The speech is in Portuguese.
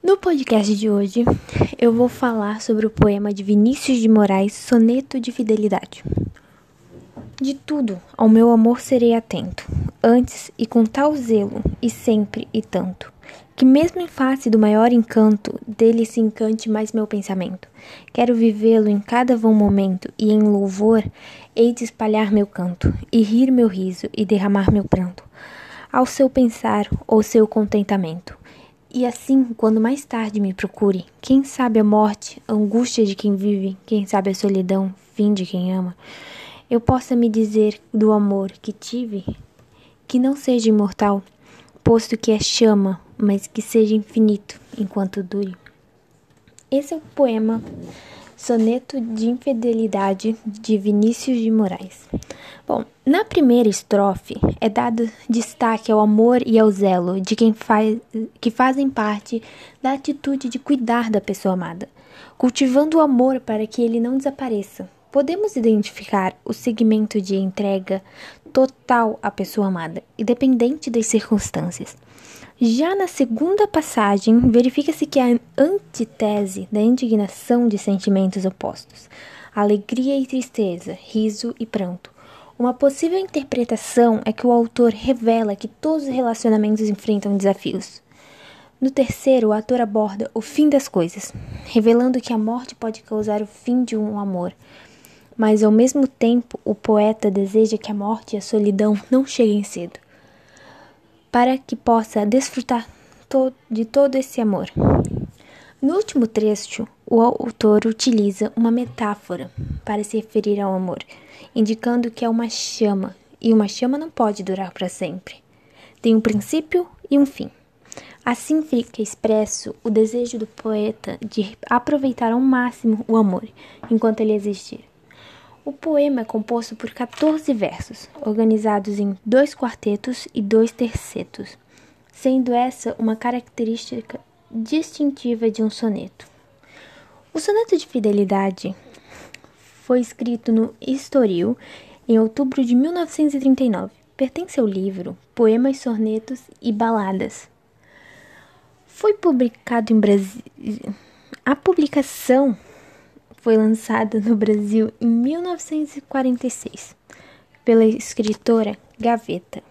No podcast de hoje, eu vou falar sobre o poema de Vinícius de Moraes, Soneto de Fidelidade. De tudo, ao meu amor serei atento, antes e com tal zelo, e sempre e tanto, que mesmo em face do maior encanto, dele se encante mais meu pensamento. Quero vivê-lo em cada vão momento, e em louvor hei de espalhar meu canto, e rir meu riso, e derramar meu pranto, ao seu pensar ou seu contentamento. E assim, quando mais tarde me procure, quem sabe a morte, a angústia de quem vive, quem sabe a solidão, fim de quem ama, eu possa me dizer do amor que tive, que não seja imortal, posto que é chama, mas que seja infinito enquanto dure. Esse é o poema Soneto de Infidelidade de Vinícius de Moraes. Bom, na primeira estrofe é dado destaque ao amor e ao zelo de quem faz, que fazem parte da atitude de cuidar da pessoa amada, cultivando o amor para que ele não desapareça, podemos identificar o segmento de entrega total à pessoa amada, independente das circunstâncias. Já na segunda passagem, verifica-se que a antítese da indignação de sentimentos opostos, alegria e tristeza, riso e pranto. Uma possível interpretação é que o autor revela que todos os relacionamentos enfrentam desafios. No terceiro, o ator aborda o fim das coisas, revelando que a morte pode causar o fim de um amor, mas ao mesmo tempo o poeta deseja que a morte e a solidão não cheguem cedo, para que possa desfrutar to de todo esse amor. No último trecho, o autor utiliza uma metáfora para se referir ao amor, indicando que é uma chama e uma chama não pode durar para sempre. Tem um princípio e um fim. Assim fica expresso o desejo do poeta de aproveitar ao máximo o amor enquanto ele existir. O poema é composto por 14 versos, organizados em dois quartetos e dois tercetos, sendo essa uma característica distintiva de um soneto. O soneto de fidelidade foi escrito no Estoril em outubro de 1939. Pertence ao livro Poemas, Sonetos e Baladas. Foi publicado em Brasil. A publicação foi lançada no Brasil em 1946 pela escritora Gaveta.